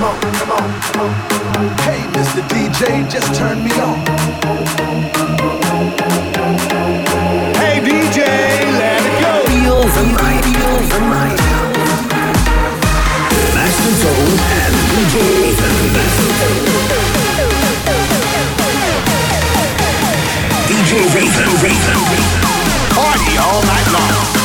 come on, come on, come on. Hey, Mr. DJ, just turn me on. Hey, DJ, let it go. Feel the night, feel the night. Master Tone and DJ Raven. DJ Raven, Raven. Party all night long.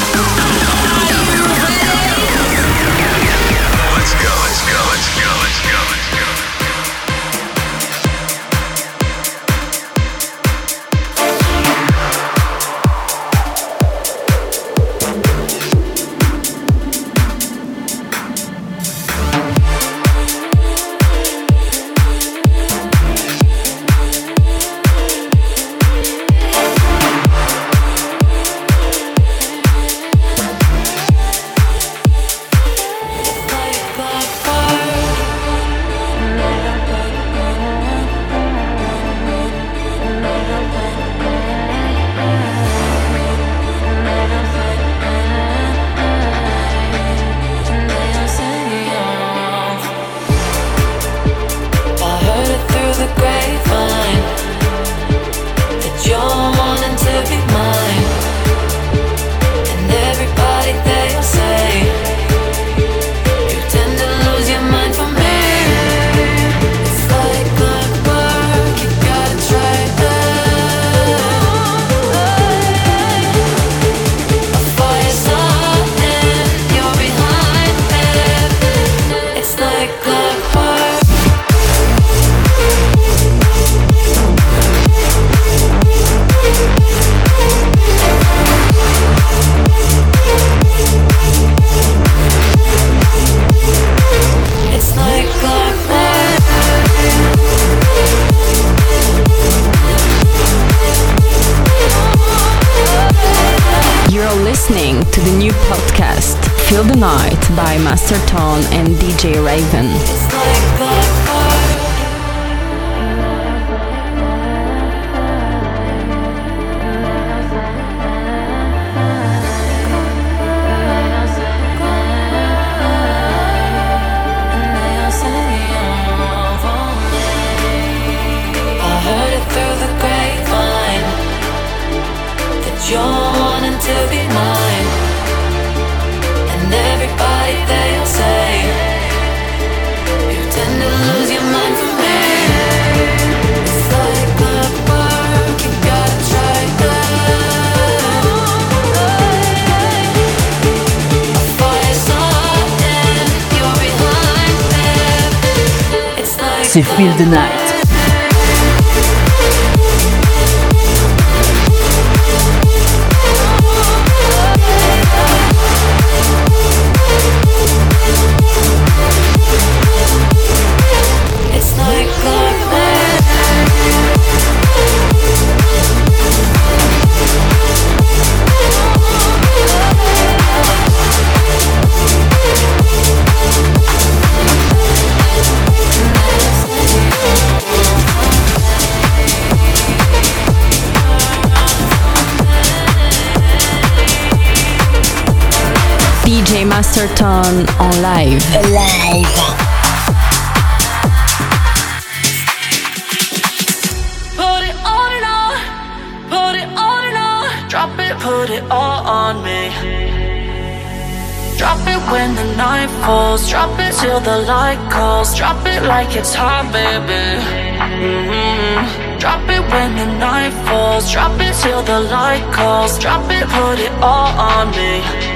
C'est Feel Night. En live. Live. Put it all on me. Drop it when the night falls. Drop it till the light calls. Drop it like it's hot, baby. Mm-hmm. Drop it when the night falls. Drop it till the light calls. Drop it, put it all on me.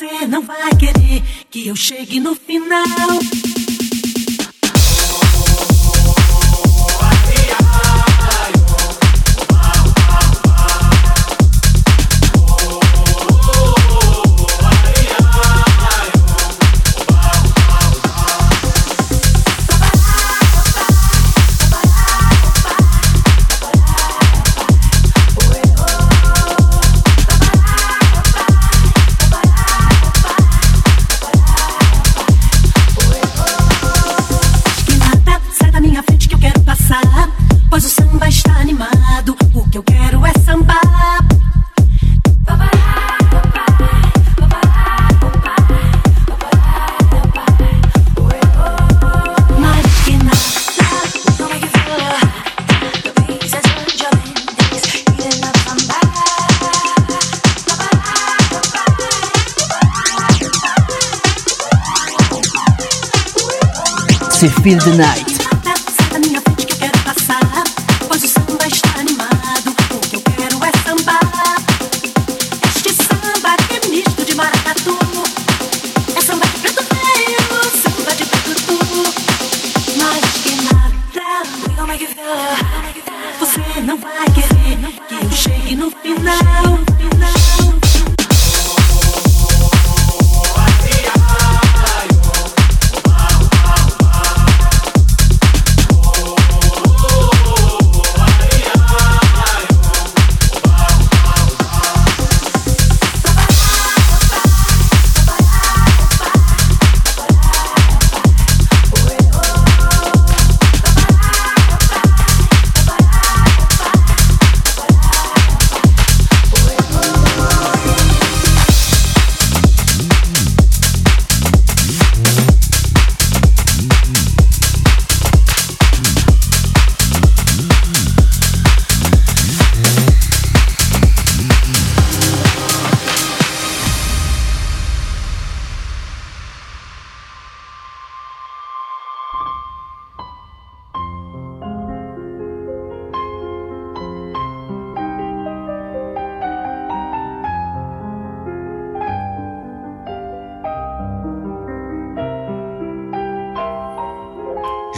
Você não vai querer que eu chegue no final.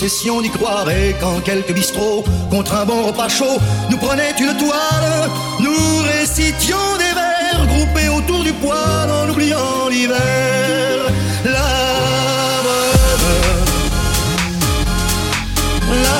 possession d'y croire et quand quelques bistrots, contre un bon repas chaud, nous prenaient une toile, nous récitions des vers groupés autour du poêle en oubliant l'hiver. La veuve, la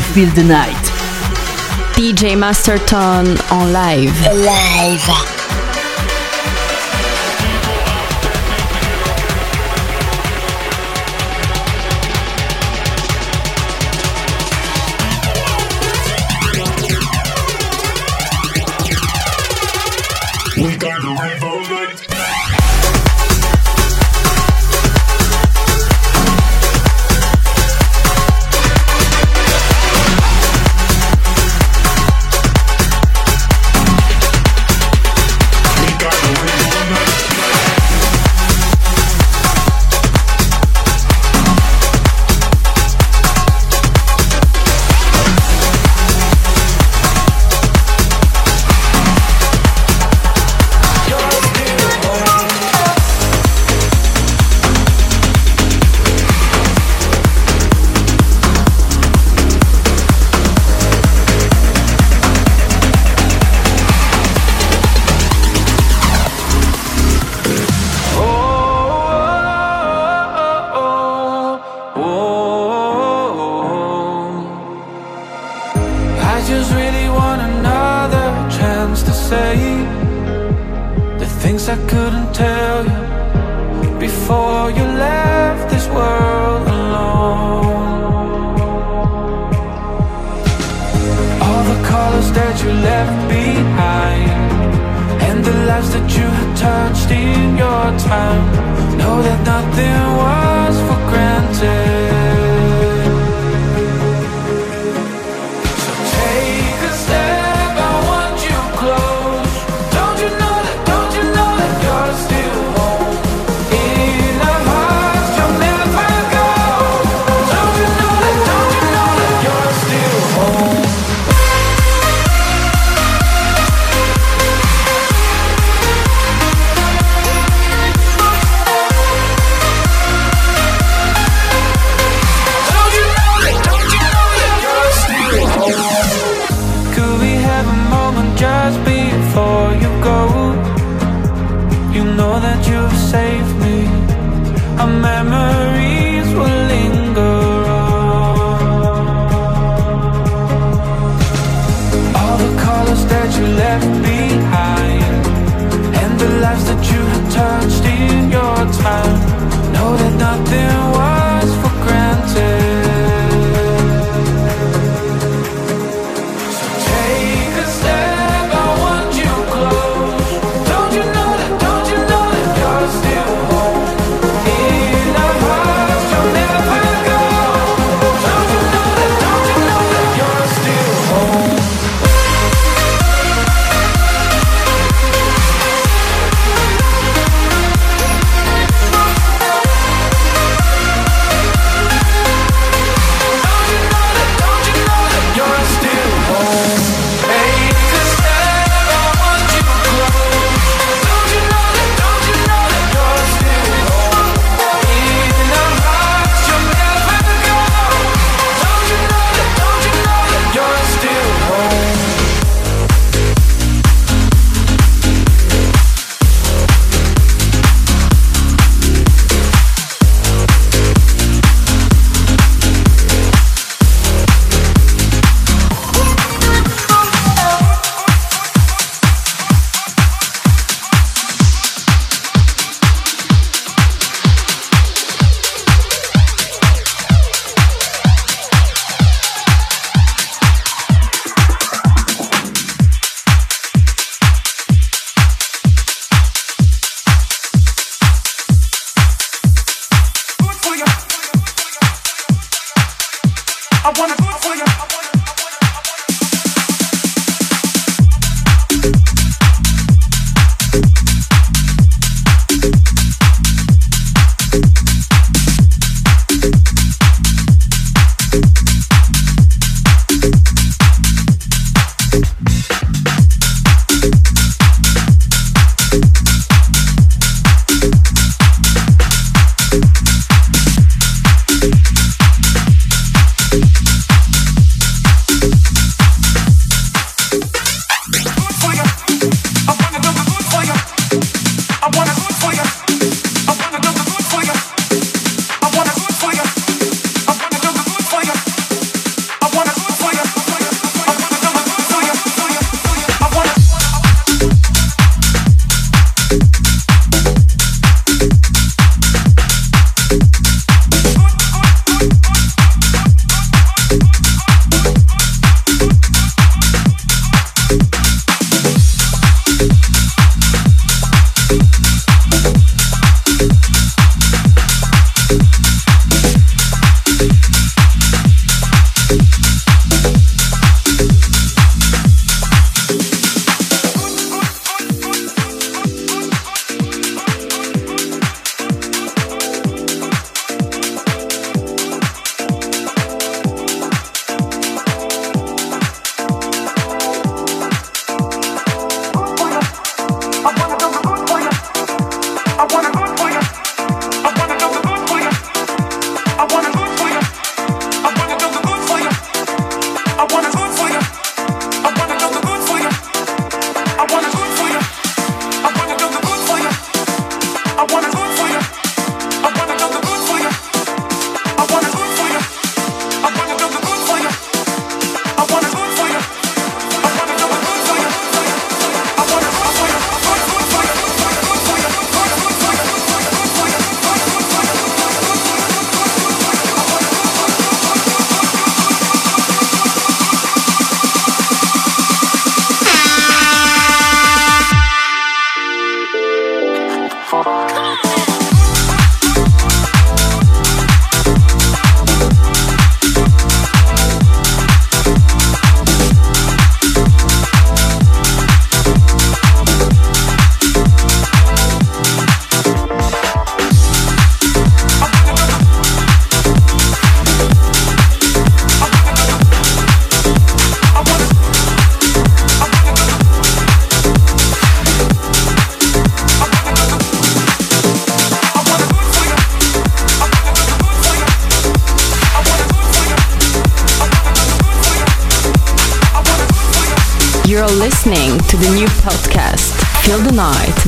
c'est Feel the Night. DJ Masterton en live. Live.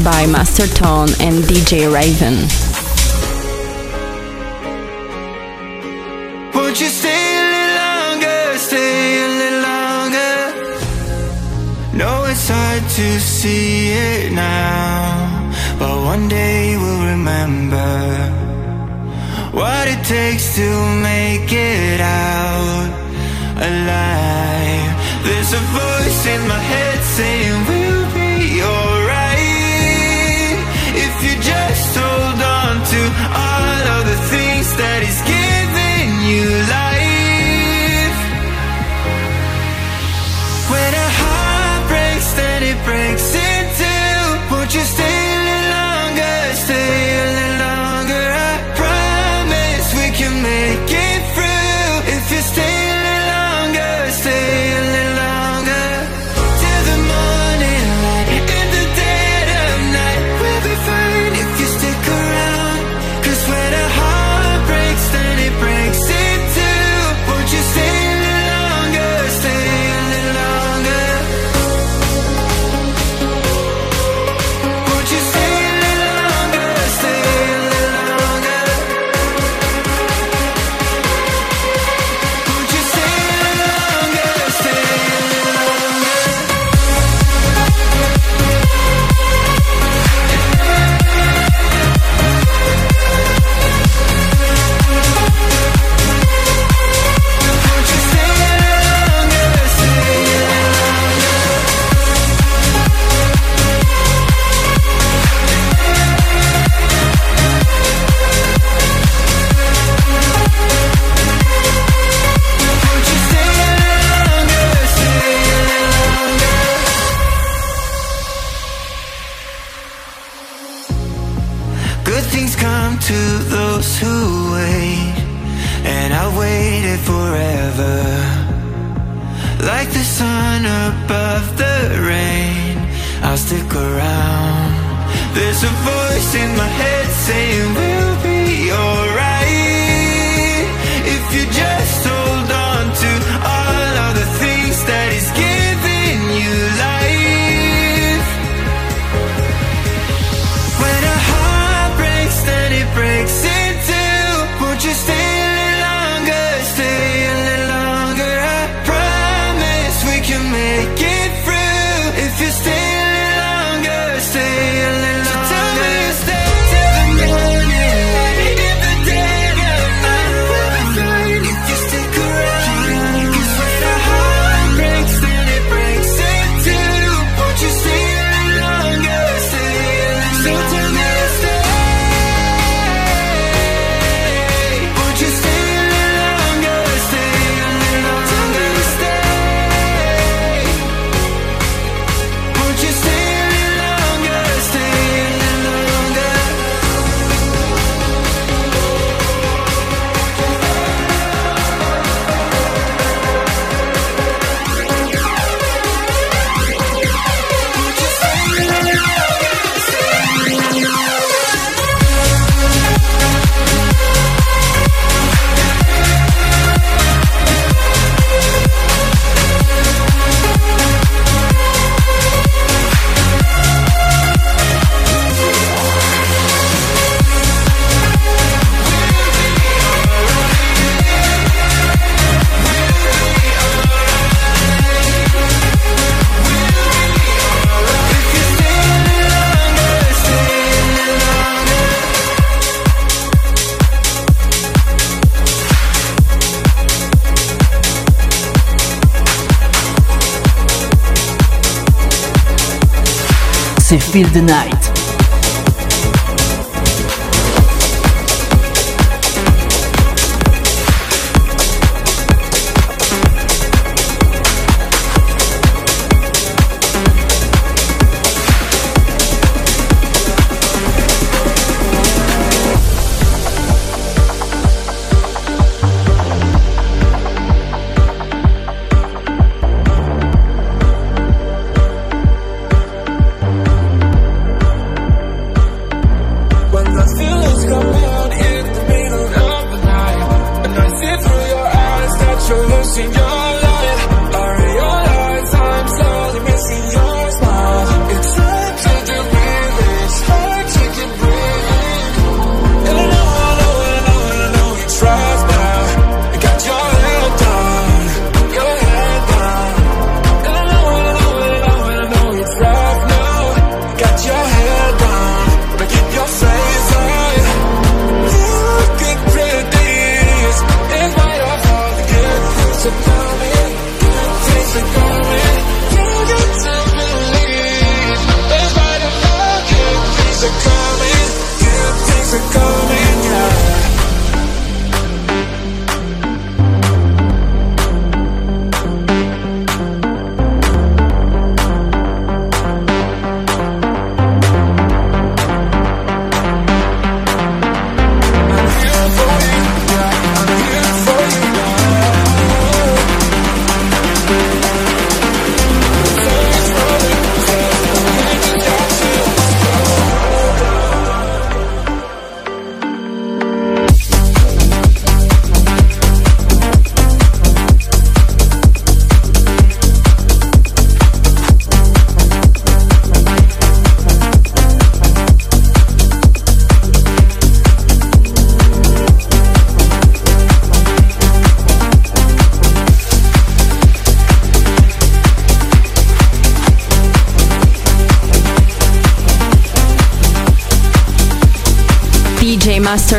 by Master Tone and DJ Raven. Would you stay a little longer? Stay a little longer. No, it's hard to see it now, but one day we'll remember what it takes to make it out alive. There's a voice in my head saying. make it Feel the Night.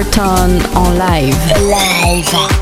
Masterton en. Live.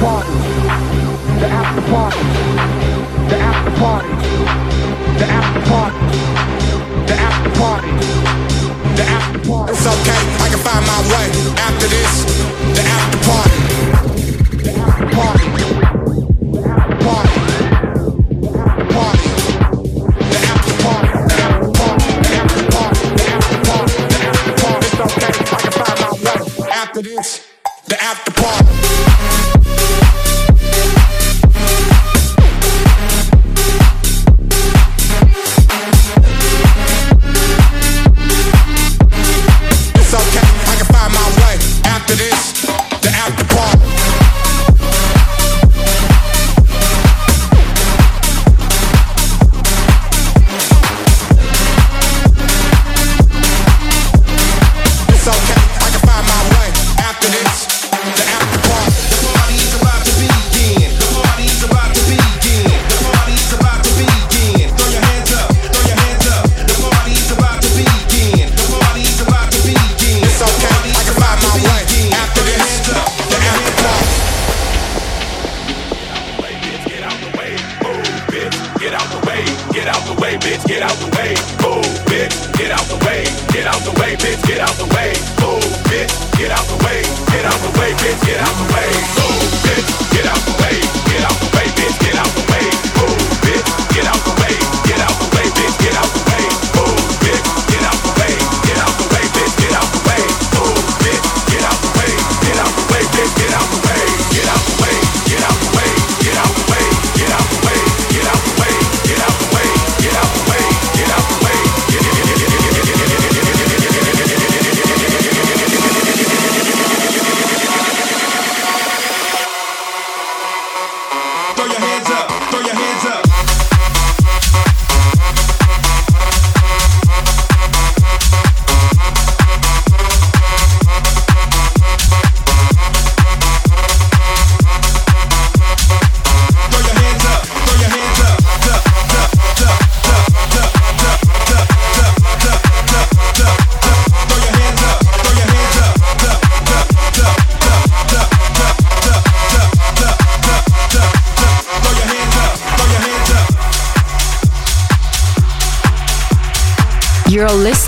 party, the after party, the after party, the after party, the after party, the after party. It's okay, I can find my way after this.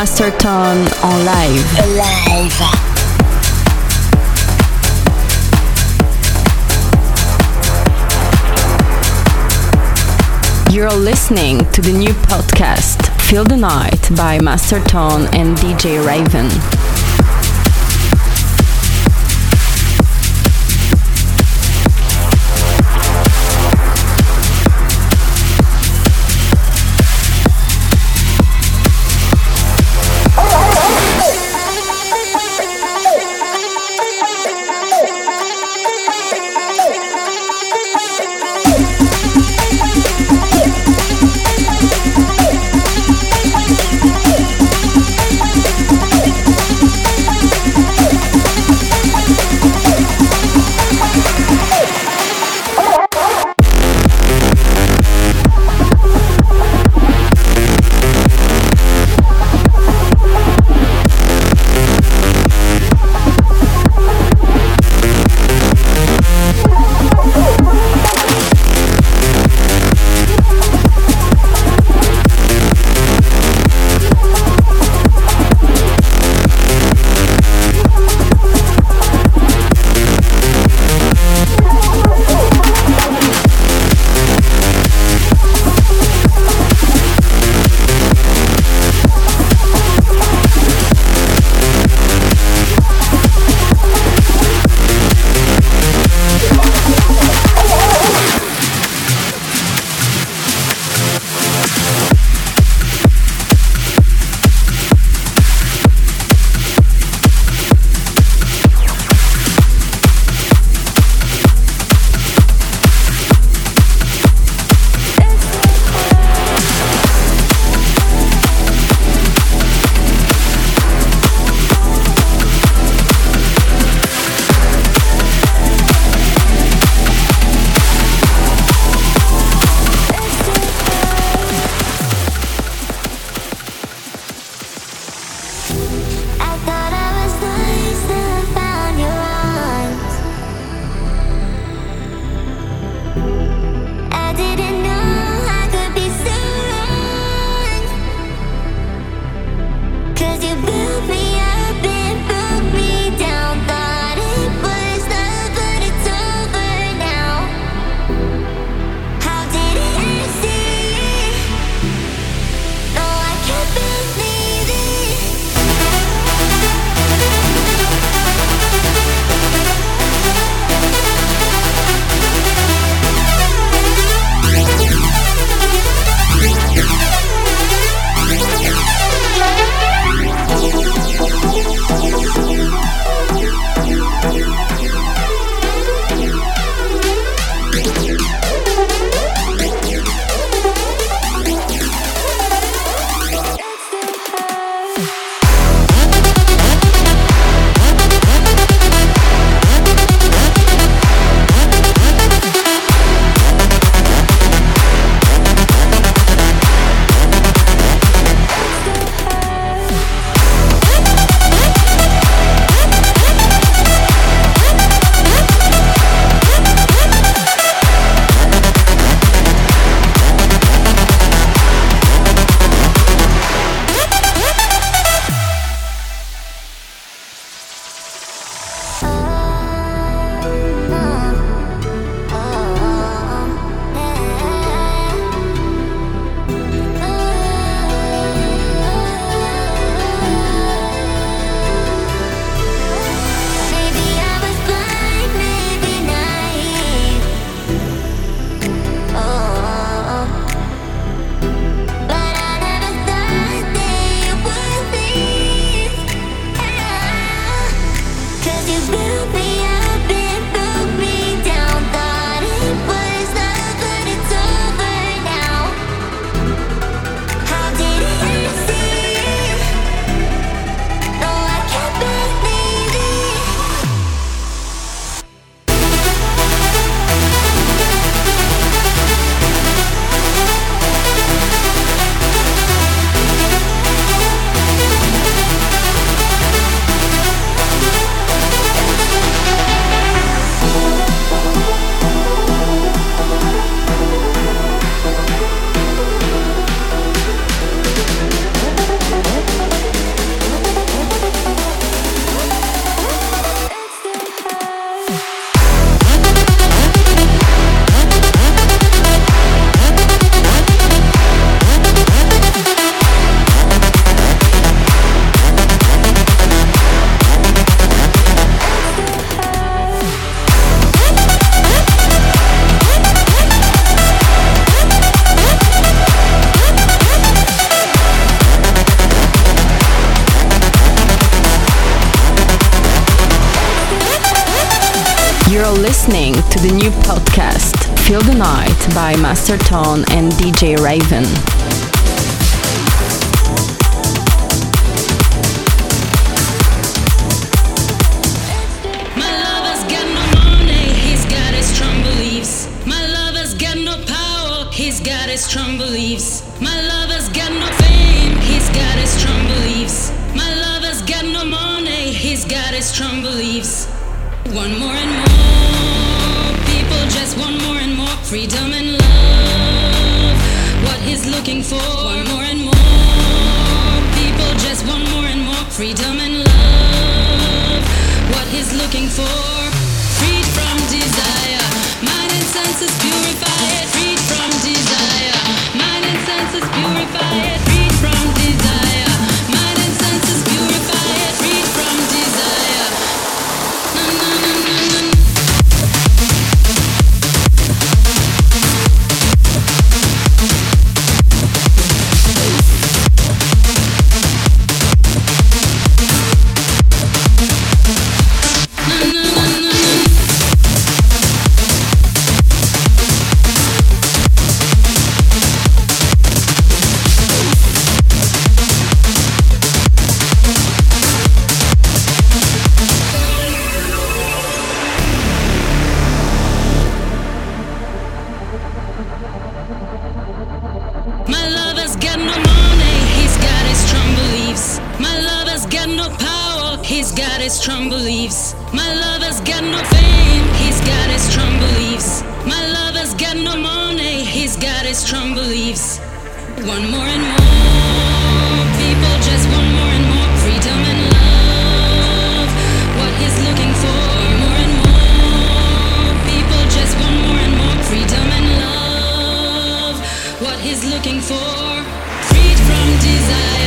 Masterton en live. Alive. You're listening to the new podcast Feel the Night by Masterton and DJ Raven. Night by Master Tone and DJ Raven. strong beliefs. One more and more people just want more and more freedom and love. What he's looking for, more and more people just want more and more freedom and love. What he's looking for, freed from desire.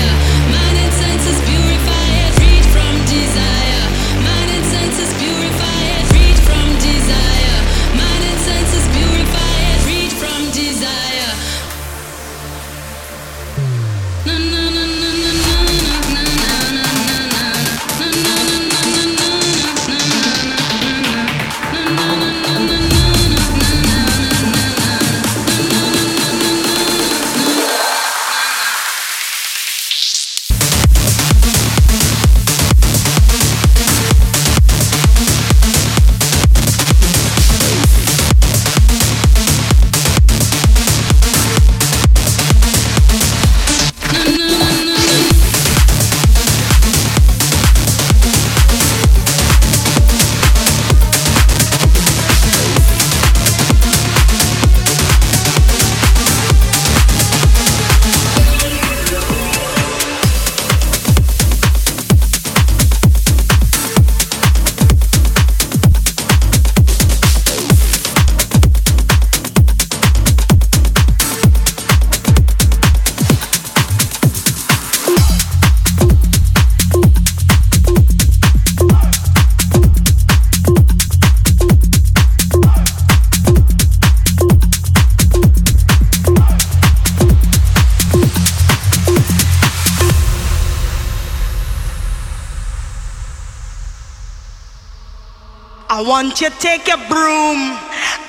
Once you take your broom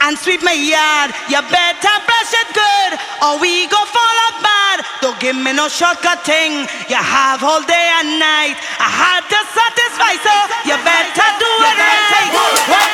and sweep my yard, you better brush it good or we go fall apart. Don't give me no shortcut thing. You have all day and night. I had to satisfy, so you better do it right.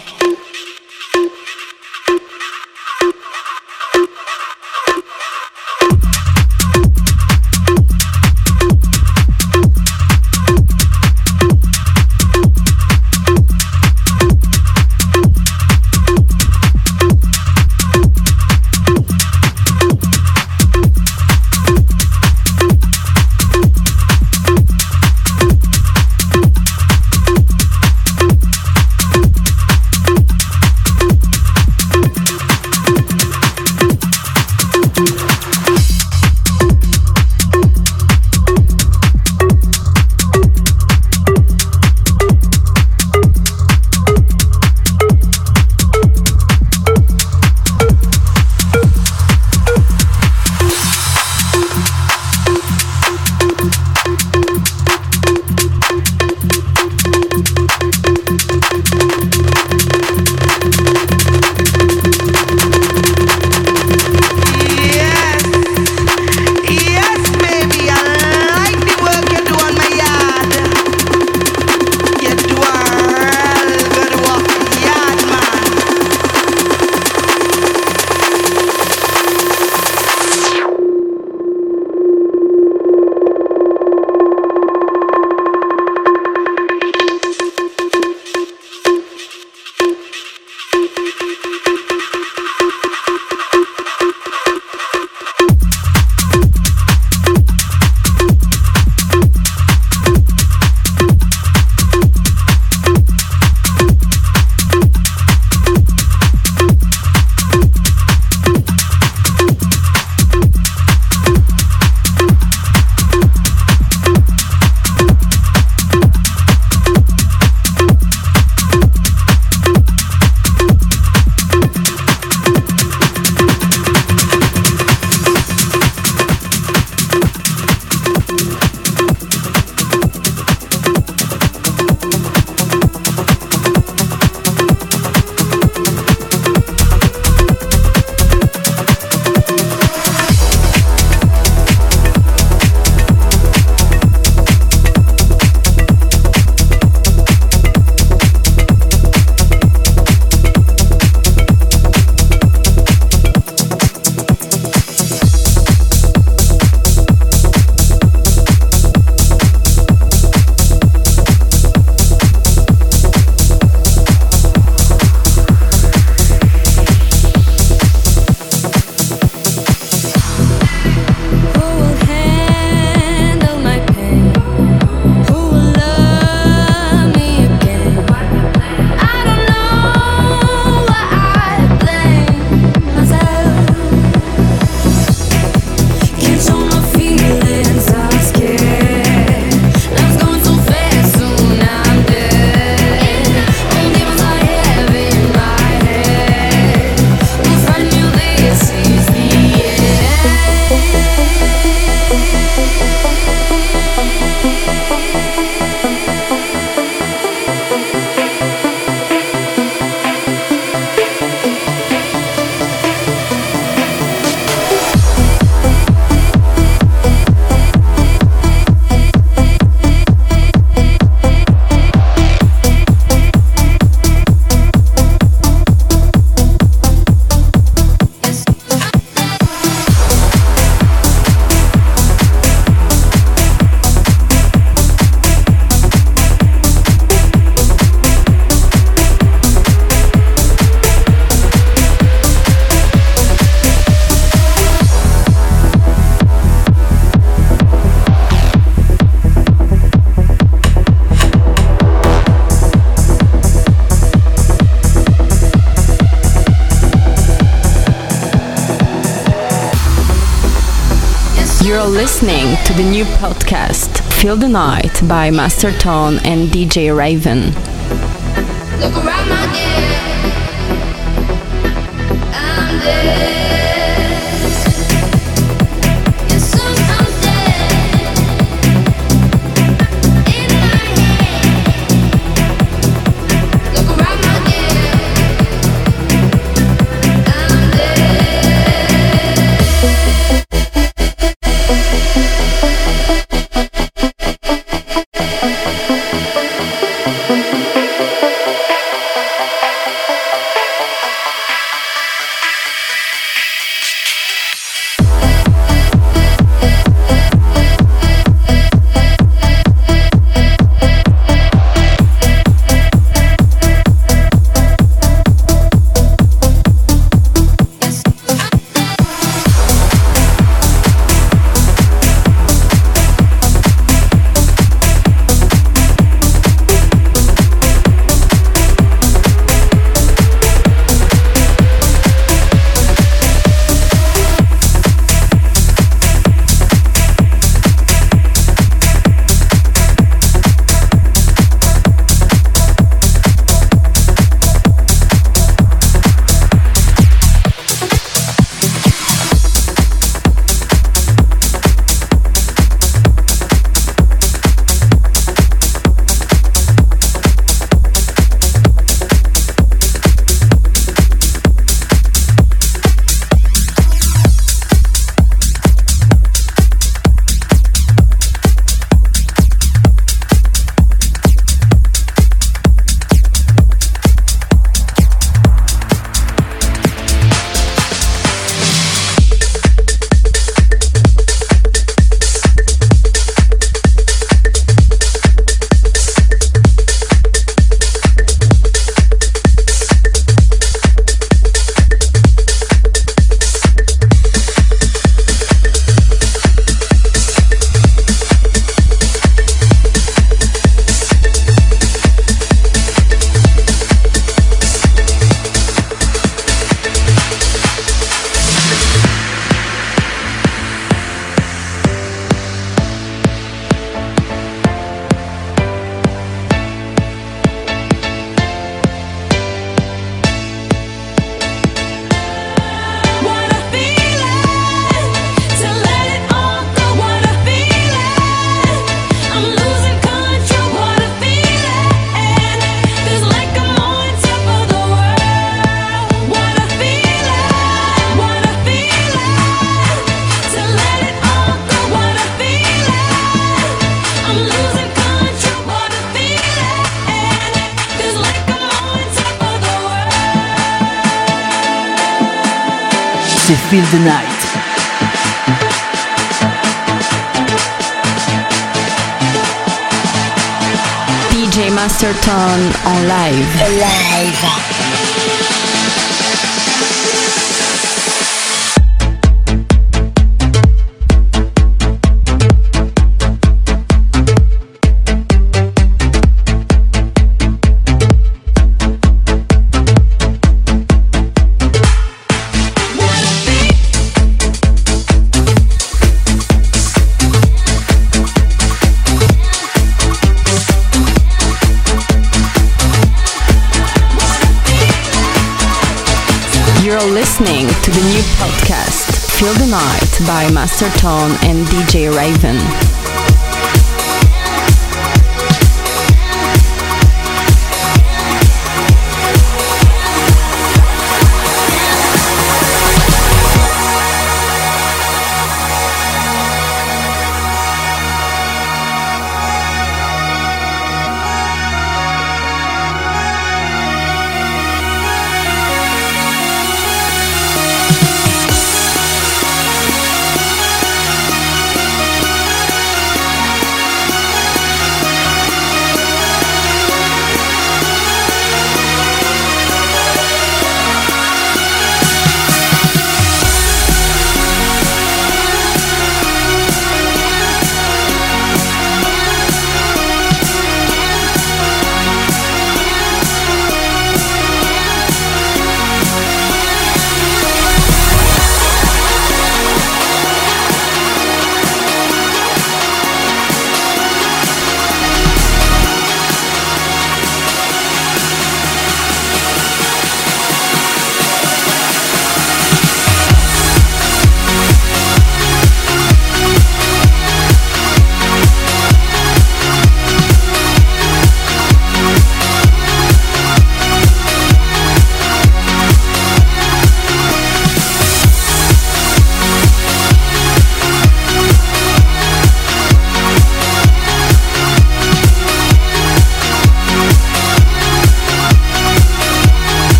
Listening to the new podcast Feel the Night by Master Tone and DJ Raven. Look around my I'm dead. The Night. DJ Master Tone en live. Live. Master Tone and DJ Raven.